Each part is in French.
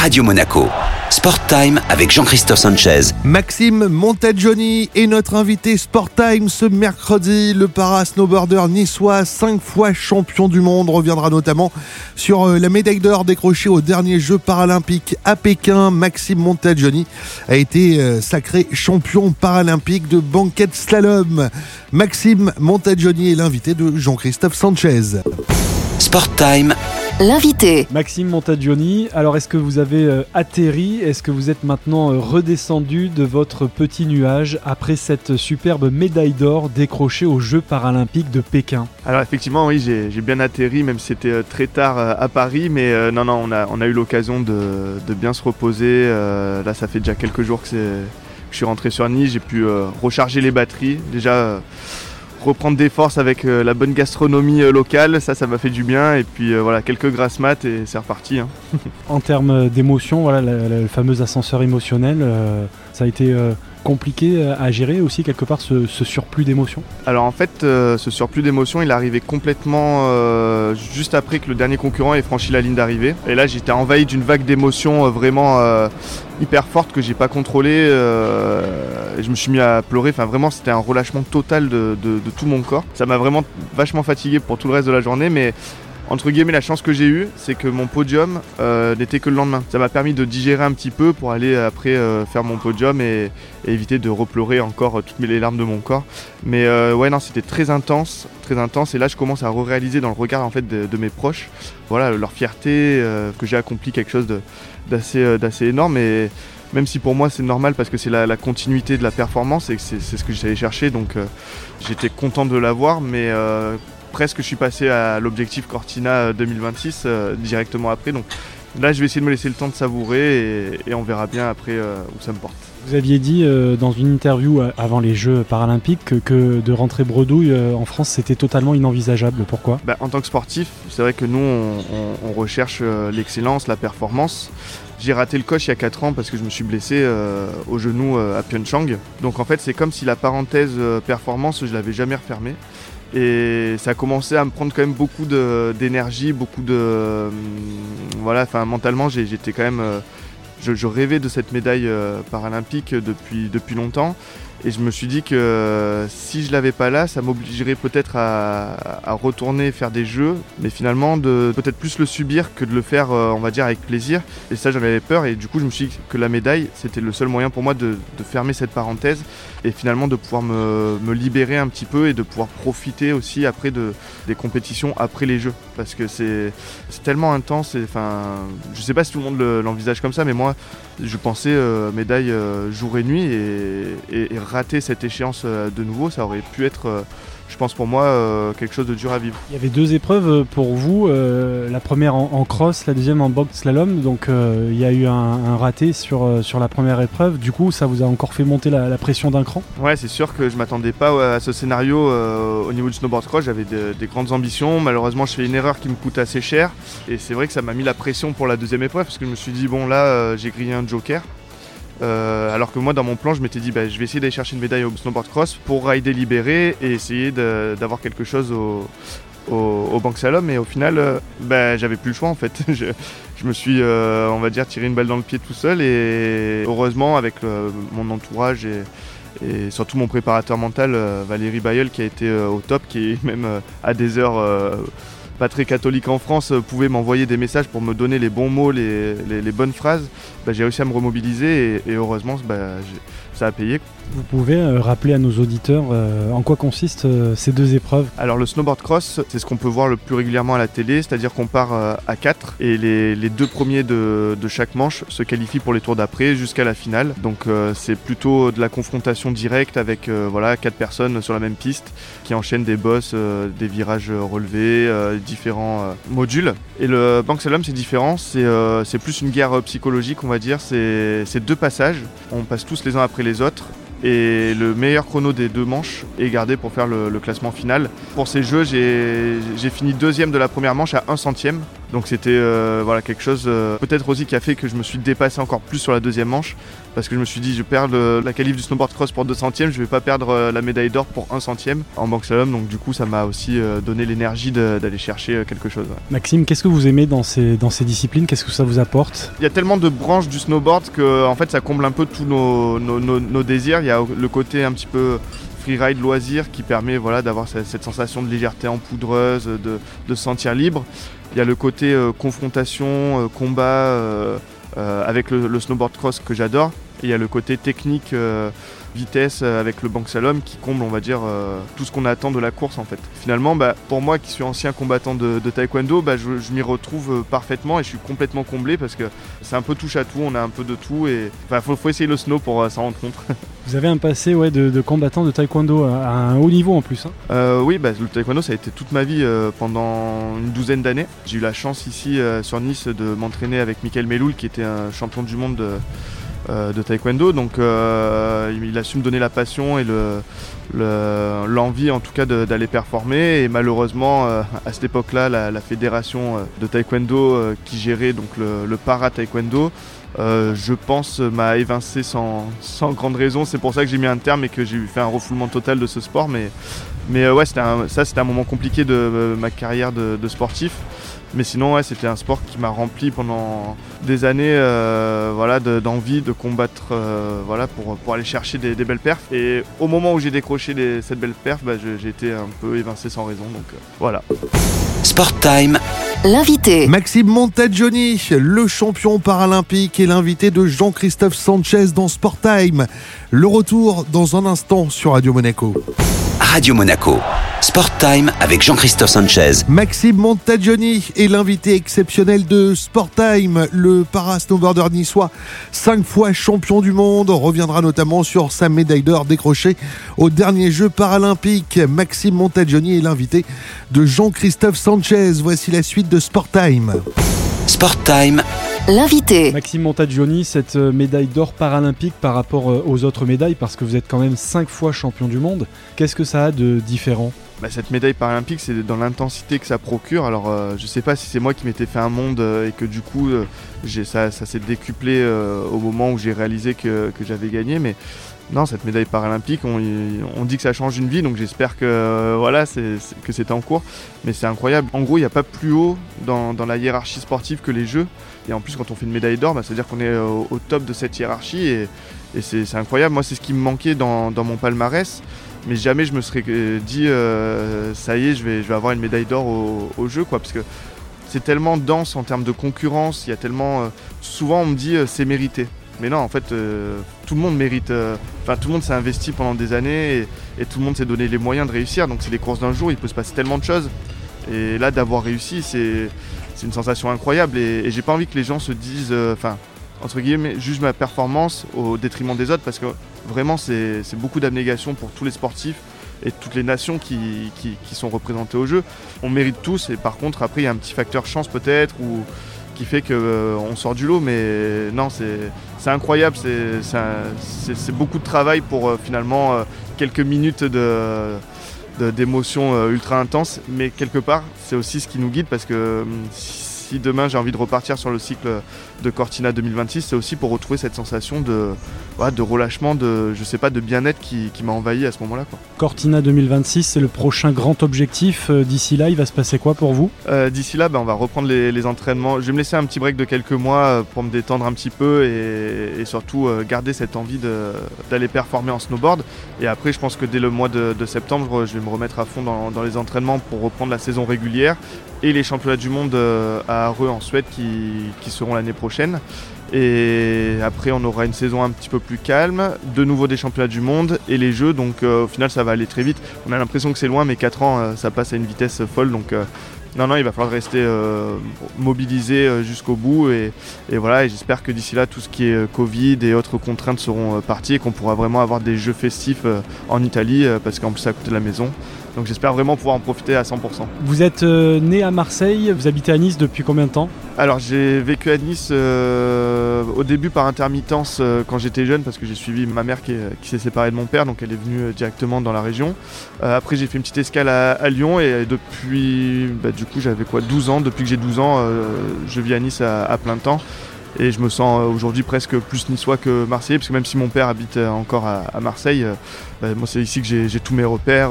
Radio Monaco. Sport Time avec Jean-Christophe Sanchez. Maxime Montagioni est notre invité Sport Time ce mercredi. Le para-snowboarder niçois, cinq fois champion du monde, reviendra notamment sur euh, la médaille d'or décrochée au dernier Jeux paralympiques à Pékin. Maxime Montagioni a été euh, sacré champion paralympique de banquette slalom. Maxime Montagioni est l'invité de Jean-Christophe Sanchez. Sport Time L'invité. Maxime Montagioni, alors est-ce que vous avez euh, atterri? Est-ce que vous êtes maintenant euh, redescendu de votre petit nuage après cette superbe médaille d'or décrochée aux Jeux paralympiques de Pékin? Alors effectivement, oui, j'ai bien atterri, même si c'était euh, très tard à Paris, mais non, non, on a, on a eu l'occasion de, de, bien se reposer. là, ça fait déjà quelques jours que, que je suis rentré sur Nice, j'ai pu recharger les batteries. Déjà reprendre des forces avec euh, la bonne gastronomie euh, locale, ça, ça m'a fait du bien. Et puis euh, voilà, quelques grasses maths et c'est reparti. Hein. en termes d'émotion, voilà, le, fameux ascenseur émotionnel, ça a été compliqué à gérer aussi quelque part ce, surplus d'émotions? Alors en fait, ce surplus d'émotions, il est arrivé complètement juste après que le dernier concurrent ait franchi la ligne d'arrivée. Et là, j'étais envahi d'une vague d'émotions vraiment hyper forte que j'ai pas contrôlée je me suis mis à pleurer. Enfin, vraiment, c'était un relâchement total de, tout mon corps. Ça m'a vraiment vachement fatigué pour tout le reste de la journée, mais entre guillemets, la chance que j'ai eue, c'est que mon podium euh, n'était que le lendemain. Ça m'a permis de digérer un petit peu pour aller après euh, faire mon podium et, éviter de repleurer encore toutes les larmes de mon corps. Mais euh, ouais, non, c'était très intense, très intense. Et là, je commence à réaliser dans le regard en fait de, mes proches, voilà, leur fierté que j'ai accompli quelque chose d'assez, énorme. Même si pour moi c'est normal parce que c'est la, continuité de la performance et que c'est ce que j'allais chercher, donc euh, j'étais content de l'avoir, mais euh, presque je suis passé à l'objectif Cortina 2026 euh, directement après, donc là je vais essayer de me laisser le temps de savourer et, on verra bien après où ça me porte. Vous aviez dit dans une interview avant les Jeux paralympiques que, de rentrer bredouille en France c'était totalement inenvisageable. Pourquoi? Bah, En tant que sportif, c'est vrai que nous on recherche l'excellence, la performance. J'ai raté le coche il y a 4 ans parce que je me suis blessé euh, au genou euh, à Pyeongchang. Donc en fait c'est comme si la parenthèse euh, performance je l'avais jamais refermée. Et ça a commencé à me prendre quand même beaucoup d'énergie, beaucoup de... voilà, enfin mentalement j'étais quand même... Je, rêvais de cette médaille paralympique depuis, depuis longtemps. Et je me suis dit que si je l'avais pas là, ça m'obligerait peut-être à, retourner faire des jeux, mais finalement de peut-être plus le subir que de le faire, euh, on va dire, avec plaisir. Et ça, j'en avais peur. Et du coup, je me suis dit que la médaille, c'était le seul moyen pour moi de, fermer cette parenthèse et finalement de pouvoir me, libérer un petit peu et de pouvoir profiter aussi après de, des compétitions après les jeux. Parce que c'est tellement intense. Enfin, je sais pas si tout le monde l'envisage comme ça, mais moi, je pensais euh, médaille euh, jour et nuit et, et, et rater cette échéance euh, de nouveau, ça aurait pu être, euh, je pense pour moi, euh, quelque chose de dur à vivre. Il y avait deux épreuves pour vous, la première en, cross, la deuxième en box slalom, donc il y a eu un, raté sur, sur la première épreuve, du coup ça vous a encore fait monter la, pression d'un cran? Ouais, c'est sûr que je m'attendais pas à ce scénario au niveau du snowboard cross, j'avais des grandes ambitions, malheureusement je fais une erreur qui me coûte assez cher, et c'est vrai que ça m'a mis la pression pour la deuxième épreuve, parce que je me suis dit, bon là j'ai grillé un joker, euh, alors que moi, dans mon plan, je m'étais dit, bah, je vais essayer d'aller chercher une médaille au snowboard cross pour rider libéré et essayer d'avoir quelque chose au, au, Salom. Et au final, euh, bah, j'avais plus le choix en fait. je, me suis, euh, on va dire, tiré une balle dans le pied tout seul. Et heureusement, avec mon entourage et, et, surtout mon préparateur mental, Valérie Bayeul, qui a été au top, qui est même à des heures pas très catholique en France euh, pouvait m'envoyer des messages pour me donner les bons mots, les, bonnes phrases, bah, j'ai réussi à me remobiliser et, heureusement bah, ça a payé. Vous pouvez euh, rappeler à nos auditeurs euh, en quoi consistent euh, ces deux épreuves? Alors le snowboard cross, c'est ce qu'on peut voir le plus régulièrement à la télé, c'est-à-dire qu'on part à 4 et les, deux premiers de, chaque manche se qualifient pour les tours d'après jusqu'à la finale. Donc c'est plutôt de la confrontation directe avec voilà, 4 personnes sur la même piste qui enchaînent des bosses, des virages relevés, différents modules. Et le Bank Slalom c'est différent, c'est plus une guerre psychologique on va dire, c'est deux passages, on passe tous les uns après les et le meilleur chrono des deux manches est gardé pour faire le, classement final. Pour ces jeux, j'ai fini deuxième de la première manche à 1 centième Donc c'était euh, voilà, quelque chose euh, peut-être aussi qui a fait que je me suis dépassé encore plus sur la deuxième manche parce que je me suis dit je perds le- la qualif du snowboard cross pour 2 centièmes, je vais pas perdre euh, la médaille d'or pour 1 centième en banque slalom donc du coup ça m'a aussi euh, donné l'énergie d'aller chercher euh, quelque chose. ouais. Maxime, qu'est-ce que vous aimez dans ces, dans ces disciplines? Qu'est-ce que ça vous apporte? Il y a tellement de branches du snowboard que en fait ça comble un peu tous nos, nos- nos- nos désirs. Il y a le côté un petit peu freeride loisir qui permet voilà, d'avoir cette, sensation de légèreté en poudreuse, de, se sentir libre. Il y a le côté euh, confrontation, euh, combat euh, avec le, snowboard cross que j'adore. Il y a le côté technique, vitesse euh, avec le slalom qui comble, on va dire, euh, tout ce qu'on attend de la course en fait. Finalement, bah, pour moi qui suis ancien combattant de, de taekwondo, bah, je, je m'y retrouve euh, parfaitement et je suis complètement comblé parce que c'est un peu touche à tout, on a un peu de tout et enfin, faut, faut essayer le snow pour euh, s'en rendre compte. Vous avez un passé ouais, de, de combattant de taekwondo à, un haut niveau en plus. hein. Euh, oui, bah, le taekwondo ça a été toute ma vie pendant une douzaine d'années. J'ai eu la chance ici sur Nice de m'entraîner avec Michael Meloul qui était un champion du monde de, de taekwondo. Donc euh, il, il a su me donner la passion et le- le- l'envie en tout cas d'aller performer. Et malheureusement euh, à cette époque-là, la, la fédération euh, de taekwondo euh, qui gérait donc le, para taekwondo. euh, je pense m'a évincé sans, sans grande raison. C'est pour ça que j'ai mis un terme et que j'ai fait un refoulement total de ce sport. Mais mais euh, ouais, un- ça c'était un moment compliqué de euh, ma carrière de, de sportif. Mais sinon, ouais, c'était un sport qui m'a rempli pendant des années euh, voilà, de- d'envie de, combattre euh, voilà, pour, pour aller chercher des, des belles perfs. Et au moment où j'ai décroché les- cette belle perf, bah, j'ai été un peu évincé sans raison. Donc euh, voilà. Sport Time, L'invité. Maxime Montagioni, le champion paralympique et l'invité de Jean-Christophe Sanchez dans Sport Time. Le retour dans un instant sur Radio Monaco. Radio Monaco. Sport Time avec Jean-Christophe Sanchez. Maxime Montagioni est l'invité exceptionnel de Sport Time, le para-snowboarder niçois, cinq fois champion du monde, reviendra notamment sur sa médaille d'or décrochée aux derniers Jeux paralympiques. Maxime Montagioni est l'invité de Jean-Christophe Sanchez. Voici la suite de Sport Time. Sport Time, L'invité. Maxime Montagioni, cette euh, médaille d'or paralympique par rapport euh, aux autres médailles, parce que vous êtes quand même cinq fois champion du monde, qu'est-ce que ça a de différent? Bah, cette médaille paralympique, c'est dans l'intensité que ça procure. Alors, euh, je sais pas si c'est moi qui m'étais fait un monde euh, et que du coup, euh, ça, ça s'est décuplé euh, au moment où j'ai réalisé que, que j'avais gagné. Mais non, cette médaille paralympique, on, dit que ça change une vie, donc j'espère que euh, voilà, c'est c'est en cours. Mais c'est incroyable. En gros, il n'y a pas plus haut dans, la hiérarchie sportive que les Jeux. Et en plus, quand on fait une médaille d'or, bah, c'est-à-dire qu'on est euh, au, top de cette hiérarchie. Et, c'est incroyable. Moi, c'est ce qui me manquait dans, mon palmarès mais jamais je me serais euh, dit ça y est je vais, avoir une médaille d'or au, au jeu quoi parce que c'est tellement dense en termes de concurrence il y a tellement souvent on me dit c'est mérité mais non en fait euh, tout le monde mérite euh, enfin tout le monde s'est investi pendant des années et, tout le monde s'est donné les moyens de réussir. Donc c'est les courses d'un jour il peut se passer tellement de choses. Et là d'avoir réussi c'est une sensation incroyable. Et, j'ai pas envie que les gens se disent euh, enfin entre guillemets jugent ma performance au détriment des autres parce que vraiment c'est beaucoup d'abnégation pour tous les sportifs et toutes les nations qui sont représentées au jeu. On mérite tous et par contre après il y a un petit facteur chance peut-être ou qui fait que euh, on sort du lot mais non c'est incroyable c'est beaucoup de travail pour euh, finalement euh, quelques minutes de d'émotions ultra intenses mais quelque part c'est aussi ce qui nous guide parce que hum, si demain j'ai envie de repartir sur le cycle de Cortina 2026 c'est aussi pour retrouver cette sensation de ouais, de relâchement, de je sais pas, de bien-être qui, qui m'a envahi à ce moment-là. Cortina 2026, c'est le prochain grand objectif. Euh, D'ici là, il va se passer quoi pour vous? Euh, D'ici là, ben, on va reprendre les, les entraînements. Je vais me laisser un petit break de quelques mois euh, pour me détendre un petit peu et, et surtout garder cette envie d'aller performer en snowboard. Et après, je pense que dès le mois de, de septembre, je vais me remettre à fond dans, dans les entraînements pour reprendre la saison régulière et les championnats du monde euh, à Areux en Suède qui, qui seront l'année prochaine. Et après, on aura une saison un petit peu plus calme, de nouveau des championnats du monde et les jeux. Donc, euh, au final, ça va aller très vite. On a l'impression que c'est loin, mais 4 ans, euh, ça passe à une vitesse folle. Donc, non, non, il va falloir rester mobilisé jusqu'au bout. Et, voilà, et j'espère que d'ici là, tout ce qui est Covid et autres contraintes seront parties et qu'on pourra vraiment avoir des jeux festifs en Italie, parce qu'en plus, à côté de la maison. Donc j'espère vraiment pouvoir en profiter à 100%. Vous êtes euh, né à Marseille, vous habitez à Nice depuis combien de temps? Alors j'ai vécu à Nice euh, au début par intermittence euh, quand j'étais jeune parce que j'ai suivi ma mère qui, est- qui s'est séparée de mon père, donc elle est venue directement dans la région. Après j'ai fait une petite escale à, à Lyon et depuis, bah, du coup j'avais quoi 12 ans, depuis que j'ai 12 ans je vis à Nice à, à plein temps. Et je me sens euh, aujourd'hui presque plus niçois que marseillais, parce que même si mon père habite euh, encore à, à Marseille, euh, bah, moi c'est ici que j'ai tous mes repères.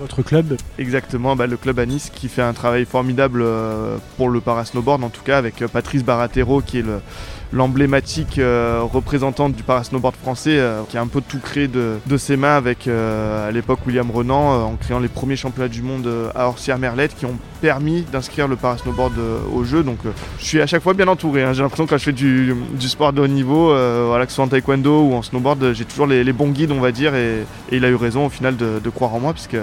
Votre club? Exactement, bah, le club à Nice qui fait un travail formidable pour le parasnowboard, en tout cas avec Patrice Baratero qui est le- l'emblématique euh, représentante du parasnowboard français, euh, qui a un peu tout créé de, de ses mains avec euh, à l'époque William Renan en créant les premiers championnats du monde à Orsières-Merlette qui ont permis d'inscrire le parasnowboard euh, au jeu. Donc euh, je suis à chaque fois bien entouré. hein. J'ai l'impression que quand je fais du, du sport de haut niveau, euh, voilà, que ce soit en taekwondo ou en snowboard, j'ai toujours les, les bons guides, on va dire, et, et il a eu raison au final de, de croire en moi, puisque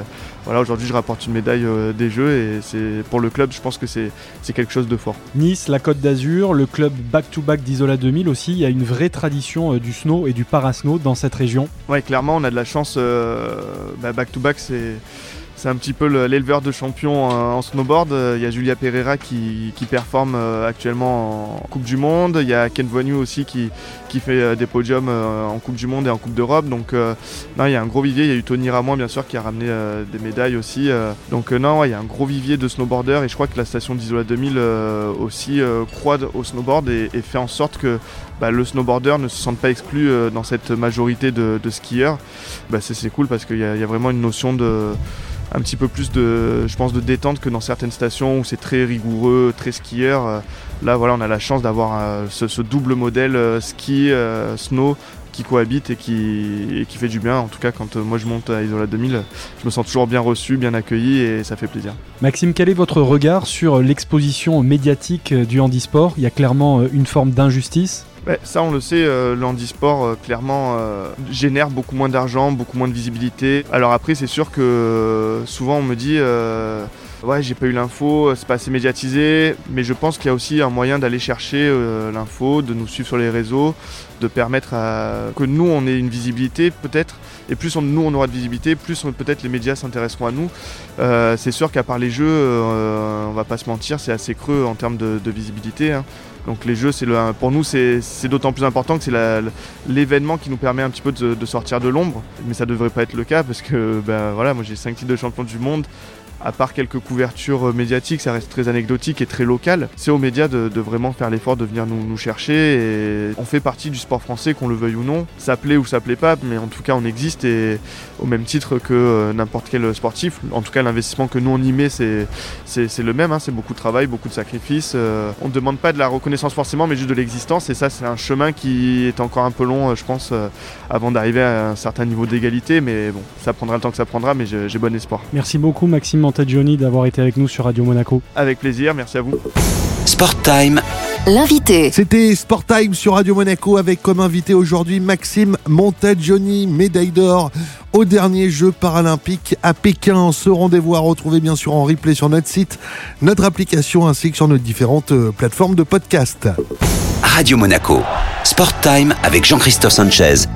voilà, aujourd'hui je rapporte une médaille des Jeux et c'est pour le club, je pense que c'est quelque chose de fort. Nice, la Côte d'Azur, le club back-to-back d'Isola 2000 aussi, il y a une vraie tradition du snow et du parasnow dans cette région. Ouais, clairement, on a de la chance. euh, bah, back to back, c'est c'est un petit peu le- l'éleveur de champions euh, en snowboard. Euh, Il y a Julia Pereira qui, qui performe euh, actuellement en Coupe du Monde. Il y a Ken Voignou aussi qui, qui fait euh, des podiums euh, en Coupe du Monde et en Coupe d'Europe. Donc euh, non, il y a un gros vivier. Il y a eu Tony Ramon bien sûr qui a ramené euh, des médailles aussi. euh. donc euh, non, ouais, il y a un gros vivier de snowboarders et je crois que la station d'Isola 2000 euh, aussi euh, croit au snowboard et, fait en sorte que bah, le snowboarder ne se sente pas exclu euh, dans cette majorité de, skieurs. Bah, c'est cool parce qu'il y a vraiment une notion de un petit peu plus de je pense de détente que dans certaines stations où c'est très rigoureux, très skieur. Euh, Là voilà, on a la chance d'avoir euh, ce, double modèle euh, ski snow qui cohabite et qui, et qui fait du bien. En tout cas, quand moi je monte à Isola 2000, je me sens toujours bien reçu, bien accueilli et ça fait plaisir. Maxime, quel est votre regard sur l'exposition médiatique du handisport? Il y a clairement une forme d'injustice. Ouais, ça on le sait, euh, le handisport euh, clairement euh, génère beaucoup moins d'argent, beaucoup moins de visibilité. Alors après c'est sûr que euh, souvent on me dit euh, ouais j'ai pas eu l'info, euh, c'est pas assez médiatisé, mais je pense qu'il y a aussi un moyen d'aller chercher euh, l'info, de nous suivre sur les réseaux, de permettre à que nous on ait une visibilité peut-être, et plus nous on aura de visibilité, plus peut-être les médias s'intéresseront à nous. Euh, c'est sûr qu'à part les jeux, on va pas se mentir, c'est assez creux en termes de, visibilité. hein. Donc les jeux, pour nous, c'est d'autant plus important que c'est l'événement qui nous permet un petit peu de, de sortir de l'ombre. Mais ça devrait pas être le cas parce que ben, voilà, moi j'ai 5 titres de champion du monde. À part quelques couvertures euh, médiatiques, ça reste très anecdotique et très local. C'est aux médias de, vraiment faire l'effort de venir nous, chercher. On fait partie du sport français, qu'on le veuille ou non. Ça plaît ou ça plaît pas, mais en tout cas on existe et au même titre que euh, n'importe quel sportif. En tout cas l'investissement que nous on y met, c'est le même, hein, c'est beaucoup de travail, beaucoup de sacrifices. euh, on ne demande pas de la reconnaissance forcément, mais juste de l'existence. Et ça, c'est un chemin qui est encore un peu long, je pense, avant d'arriver à un certain niveau d'égalité. Mais bon, ça prendra le temps que ça prendra, mais j'ai bon espoir. Merci beaucoup Maxime Montagioni d'avoir été avec nous sur Radio Monaco. Avec plaisir, merci à vous. Sport Time, L'invité. C'était Sport Time sur Radio Monaco avec comme invité aujourd'hui Maxime Montagioni, médaille d'or au dernier Jeux paralympiques à Pékin. Ce rendez-vous à retrouver bien sûr en replay sur notre site, notre application ainsi que sur nos différentes euh, plateformes de podcast. Radio Monaco. Sport Time avec Jean-Christophe Sanchez